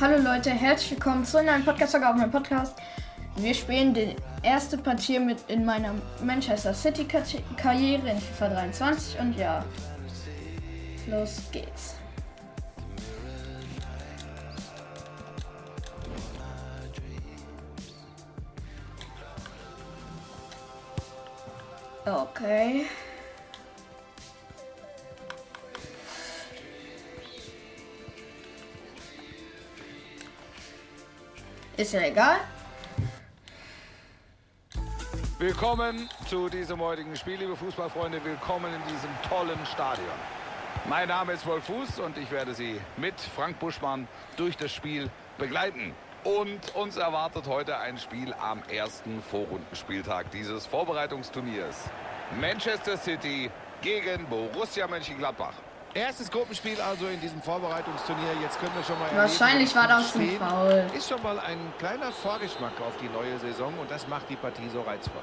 Hallo Leute, herzlich willkommen zu einem Podcast auf meinem Podcast. Wir spielen die erste Partie mit in meiner Manchester City Karriere in FIFA 23 und ja, los geht's. Okay. Ist ja egal. Willkommen zu diesem heutigen Spiel, liebe Fußballfreunde. Willkommen in diesem tollen Stadion. Mein Name ist Wolf Fuß und ich werde Sie mit Frank Buschmann durch das Spiel begleiten. Und uns erwartet heute ein Spiel am ersten Vorrundenspieltag dieses Vorbereitungsturniers. Manchester City gegen Borussia Mönchengladbach. Erstes Gruppenspiel also in diesem Vorbereitungsturnier. Jetzt können wir schon mal Wahrscheinlich war das ein Foul. Ist schon mal ein kleiner Vorgeschmack auf die neue Saison und das macht die Partie so reizvoll.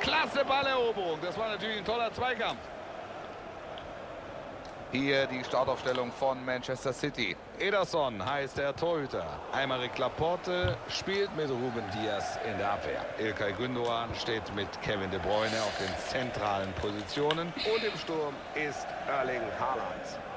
Klasse Balleroberung. Das war natürlich ein toller Zweikampf. Hier die Startaufstellung von Manchester City. Ederson heißt der Torhüter. Aymeric Laporte spielt mit Ruben Diaz in der Abwehr. Ilkay Gündogan steht mit Kevin De Bruyne auf den zentralen Positionen. Und im Sturm ist Erling Haaland.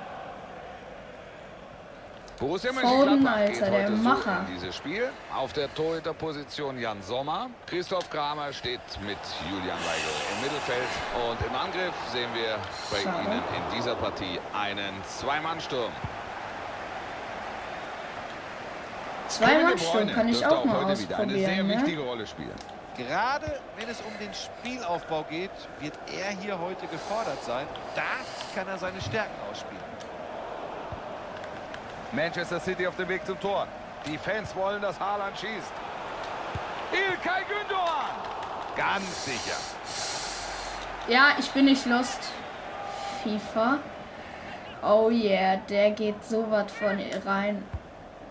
Borussia Mönchengladbach geht heute so in dieses Spiel. Auf der Torhüterposition Jan Sommer. Christoph Kramer steht mit Julian Weigel im Mittelfeld. Und im Angriff sehen wir bei Schade. Ihnen in dieser Partie einen Zwei-Mann-Sturm. Zwei-Mann-Sturm kann ich auch mal heute wieder eine sehr ne? wichtige Rolle spielen. Gerade wenn es um den Spielaufbau geht, wird er hier heute gefordert sein. Da kann er seine Stärken ausspielen. Manchester City auf dem Weg zum Tor. Die Fans wollen, dass Haaland schießt. Ilkay Gündoğan. Ganz sicher. Ja, ich bin nicht lost. FIFA. Oh yeah, der geht so was von rein.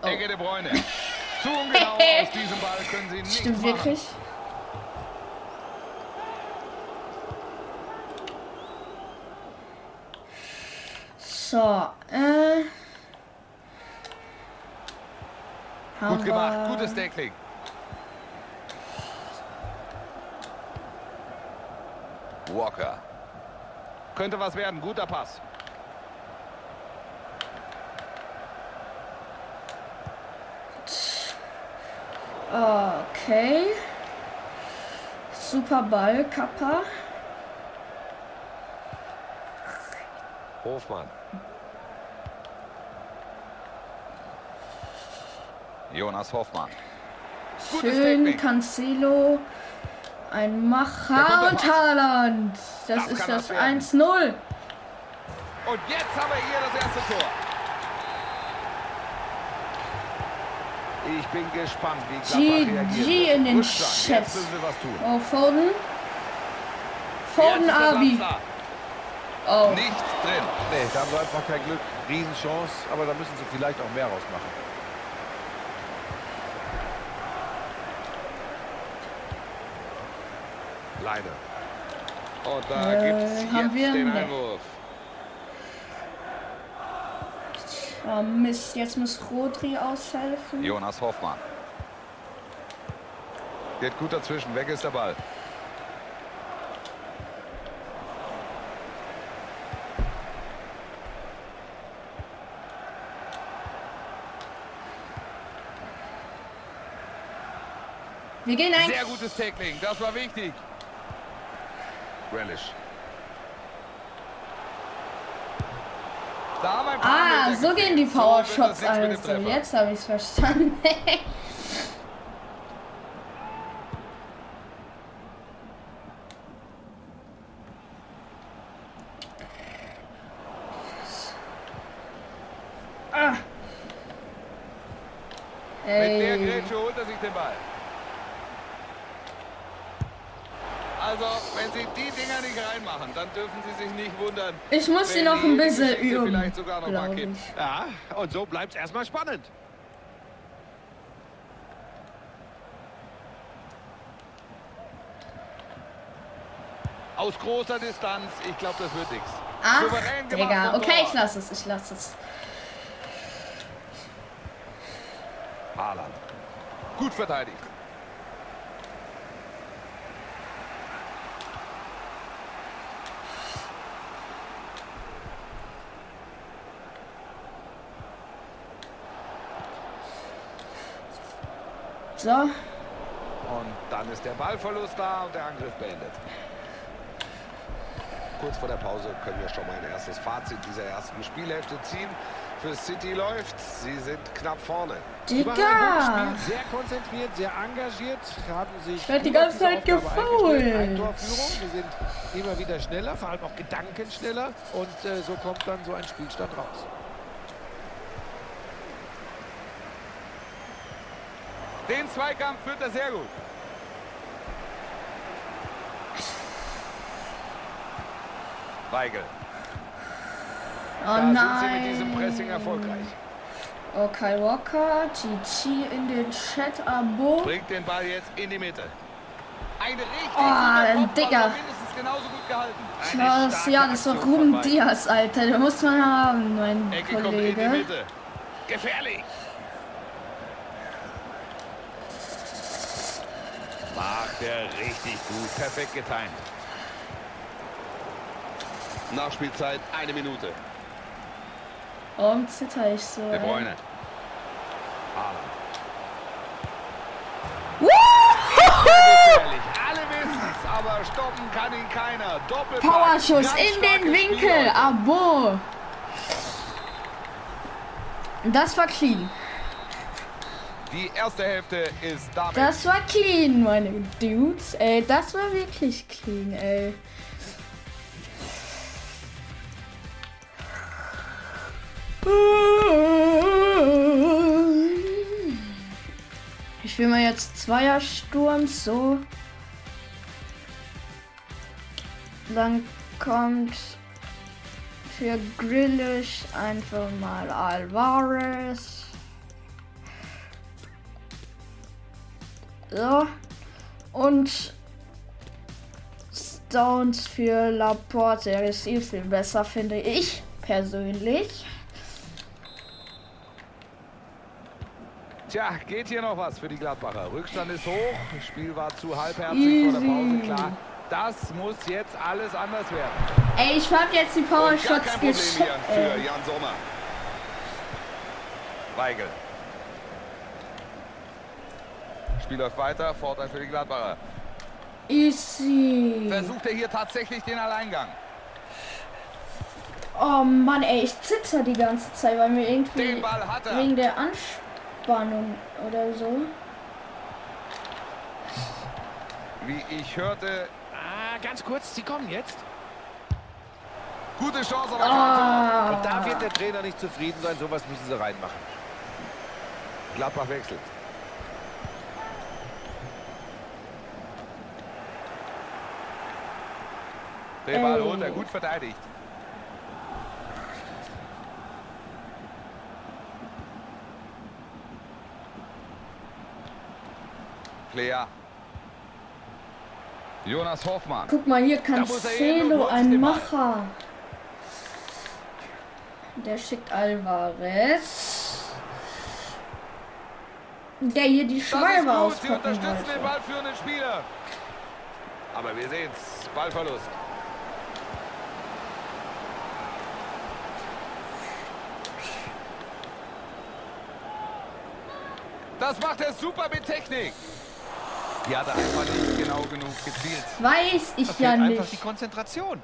Oh. Ecke de Bruyne. Zu ungenau aus diesem Ball können sie nicht Stimmt machen. wirklich. So, äh... Gut gemacht, gutes Deckling. Walker. Könnte was werden, guter Pass. Okay. Super Ball, Kappa. Hofmann. Jonas Hoffmann. Schön, Cancelo. Ein Macher und Haaland. Das, das ist das 1-0. Und jetzt haben wir hier das erste Tor. Ich bin gespannt, wie Gladbach reagiert. G in den Chat. Oh, Foden. Foden Abi. Oh. Nichts drin. Nee, da haben wir einfach kein Glück. Riesenchance, aber da müssen sie vielleicht auch mehr rausmachen. Leine. Und da äh, gibt es jetzt den ne. Einwurf. Oh Mist, jetzt muss Rodri aushelfen. Jonas Hoffmann. Geht gut dazwischen, weg ist der Ball. Wir gehen ein. Sehr gutes Tackling, das war wichtig. Relish. ah, so gehen die Power Shots so also. Jetzt habe ich es verstanden. ah. Mit der Grätsche holt er sich den Ball. Also, wenn Sie die Dinger nicht reinmachen, dann dürfen Sie sich nicht wundern. Ich muss sie noch ein bisschen üben. Vielleicht sogar noch mal Ja, und so bleibt es erstmal spannend. Aus großer Distanz, ich glaube, das wird nichts. Ach, Digga. Okay, ich lasse es, ich lasse es. Haaland. Gut verteidigt. So. Und dann ist der Ballverlust da und der Angriff beendet. Kurz vor der Pause können wir schon mal ein erstes Fazit dieser ersten Spielhälfte ziehen. Für City läuft, sie sind knapp vorne. Sie Digga. sehr konzentriert, sehr engagiert, haben sich Ich werd die ganze Zeit Torführung, wir sind immer wieder schneller, vor allem auch gedankenschneller und äh, so kommt dann so ein Spielstand raus. Den Zweikampf führt er sehr gut. Weigel. Oh Da sind sie mit diesem nein. Pressing erfolgreich. Okay, Walker, GG in den Chat, Abo. Bringt den Ball jetzt in die Mitte. Ein richtig Oh, Kopfball, Digga. war mindestens genauso gut gehalten. Eine Was? starke Ja, das war Ruben. Diaz, Alter. Den muss man haben, mein Ecke kommt in die Kollege. Mitte. Gefährlich. Macht er richtig gut. Perfekt getimt. Nachspielzeit eine Minute. Warum zitter ich so? De ey? Bruyne. Haaland. Gefährlich. Alle wissen's, aber stoppen kann ihn keiner. Doppelpack. Powerschuss in den Winkel. Abo. Das war clean. Die erste Hälfte ist damit Das war clean, meine Dudes. Ey, das war wirklich clean, ey. Ich spiele mal jetzt Zweiersturm, so. Dann kommt für Grillish einfach mal Alvarez. So. Und Stones für Laporte. Er ist viel, viel besser, finde ich persönlich. Tja, geht hier noch was für die Gladbacher. Rückstand ist hoch. Das Spiel war zu halbherzig vor der Pause. Easy. Klar, das muss jetzt alles anders werden. Ey, ich hab jetzt die Power Shots geschickt. für. Jan Sommer. Weigel. Spiel läuft weiter. Vorteil für die Gladbacher. Easy. Versucht er hier tatsächlich den Alleingang. Oh Mann, ey, ich zitter die ganze Zeit, weil mir irgendwie Den Ball hat er. wegen der Anspannung oder so. Wie ich hörte, Ah, ganz kurz, sie kommen jetzt. gute Chance, aber Ah. Und da wird der Trainer nicht zufrieden sein, sowas müssen sie reinmachen. Gladbach wechselt. Den Ball Ey. holt er gut verteidigt. Player. Jonas Hoffmann. Guck mal, hier er Cancelo, holt sich ein. Macher. Der schickt Alvarez. Der hier die Schwalbe auspacken wollte. Aber wir sehen's. Ballverlust. Das macht er super mit Technik. Die hat er einfach nicht genau genug gezielt. Weiß ich Da ja fehlt einfach die nicht. Konzentration.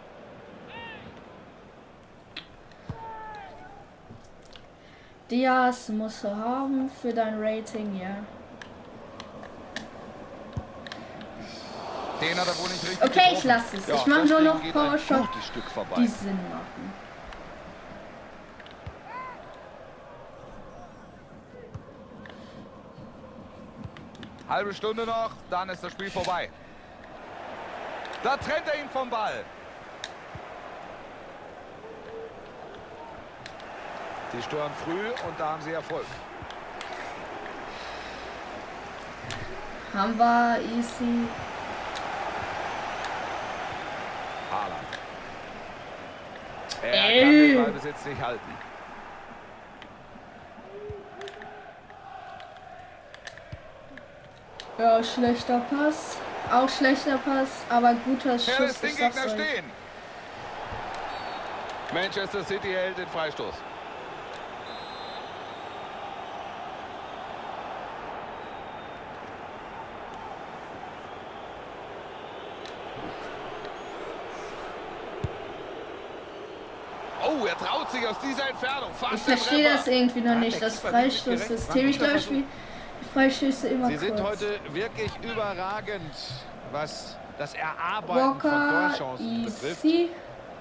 Diaz musst du haben für dein Rating, ja. Den hat er wohl nicht richtig Okay, ich lasse es. Ja, ich mache nur noch Power Shots, die Sinn machen. Halbe Stunde noch, dann ist das Spiel vorbei. Da trennt er ihn vom Ball. Sie stören früh und da haben sie Erfolg. Haben wir easy. Haaland. Er kann Ey. den Ballbesitz nicht halten. Ja, schlechter Pass. Auch schlechter Pass, aber guter Er Schuss lässt den ist Gegner das stehen. Manchester City hält den Freistoß. Oh, er traut sich aus dieser Entfernung. Fast Ich verstehe das irgendwie noch nicht, das. Freistoßsystem. Ich glaube, ich Freistöße immer Sie sind kurz. heute wirklich überragend, was das Erarbeiten von Walker, Torchancen betrifft.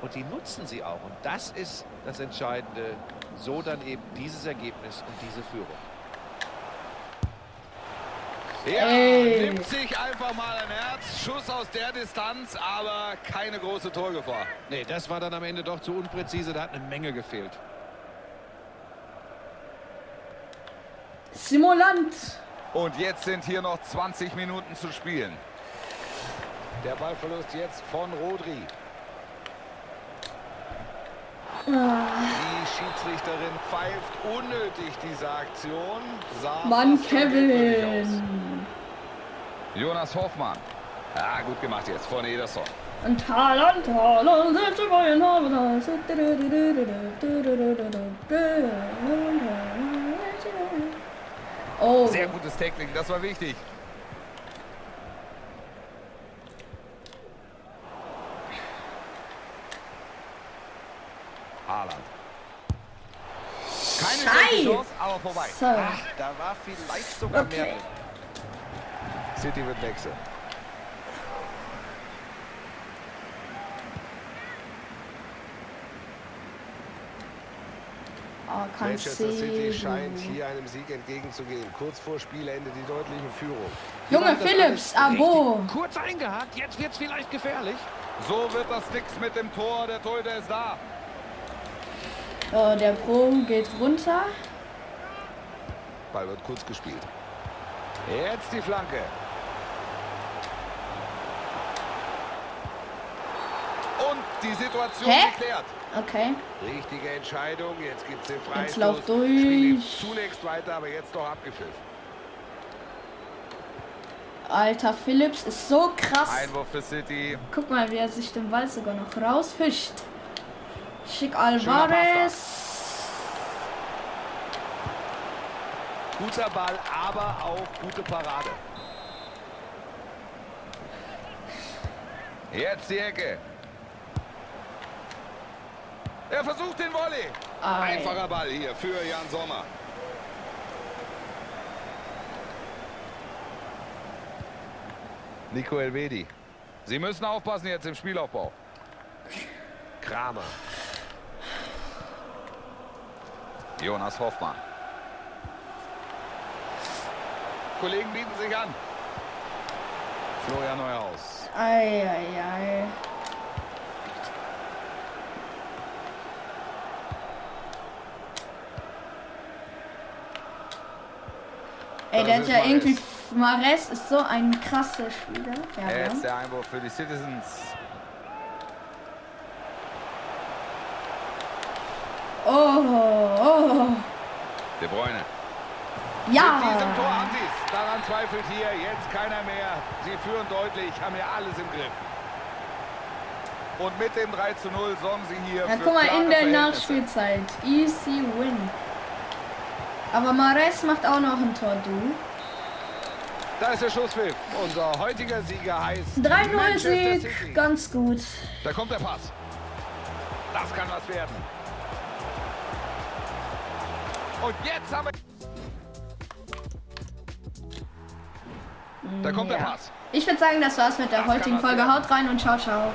Und die nutzen sie auch. Und das ist das Entscheidende. So dann eben dieses Ergebnis und diese Führung. Ja, Ey. nimmt sich einfach mal ein Herz. Schuss aus der Distanz, aber keine große Torgefahr. Nee, das war dann am Ende doch zu unpräzise. Da hat eine Menge gefehlt. Simulant. Und jetzt sind hier noch 20 Minuten zu spielen. Der Ballverlust jetzt von Rodri. Ah, Die Schiedsrichterin pfeift unnötig diese Aktion. Sah Mann. Kevin. Jonas Hoffmann. Ja, gut gemacht jetzt von Ederson. Und Haaland, Haaland, selbst Bayern Haaland. Oh, Sehr gutes Tackling, das war wichtig. Haaland. Keine gute Chance, aber vorbei. so. Ach, da war vielleicht sogar mehr Okay. drin. City wird wechseln. Oh, Manchester City scheint hier einem Sieg entgegenzugehen. Kurz vor Spielende die deutliche Führung. Junge alles Abo. Kurz eingehakt, jetzt wird es vielleicht gefährlich. So wird das nix mit dem Tor. Der Torhüter ist da. Oh, der Pro geht runter. Ball wird kurz gespielt. Jetzt die Flanke. Und die Situation Hä? geklärt. Okay. Richtige Entscheidung. Jetzt gibt es den Freistoß. Jetzt lauf durch. Zunächst weiter, aber jetzt doch abgepfiffen. Alter, Philips ist so krass. Einwurf für City. Guck mal, wie er sich den Ball sogar noch rausfischt. Schick Alvarez. Guter Ball, aber auch gute Parade. Jetzt die Ecke. Er versucht den Volley. Ei. Einfacher Ball hier für Jan Sommer. Nico Elvedi. Sie müssen aufpassen jetzt im Spielaufbau. Kramer. Jonas Hoffmann. Kollegen bieten sich an. Florian Neuhaus. Ei, ei, ei. Ey, der hat ist ja irgendwie. Mares ist so ein krasser Spieler. Ja. Jetzt der Einwurf für die Citizens. Oh, oh. De Bruyne. Mit Ja. diesem Tor haben sie es. Daran zweifelt hier jetzt keiner mehr. Sie führen deutlich, haben ja alles im Griff. Und mit dem 3 zu 0 sorgen sie hier Ja, für guck mal, in der. Nachspielzeit. Easy win. Aber Mares macht auch noch ein Tor, du. Da ist der Schusspfiff. Unser heutiger Sieger heißt 3-0 Manchester Sieg. Ganz gut. Da kommt der Pass. Das kann was werden. Und jetzt haben wir... Da kommt der Ja. Pass. Ich würde sagen, das war's mit der Das heutigen Folge. Haut rein und ciao, ciao.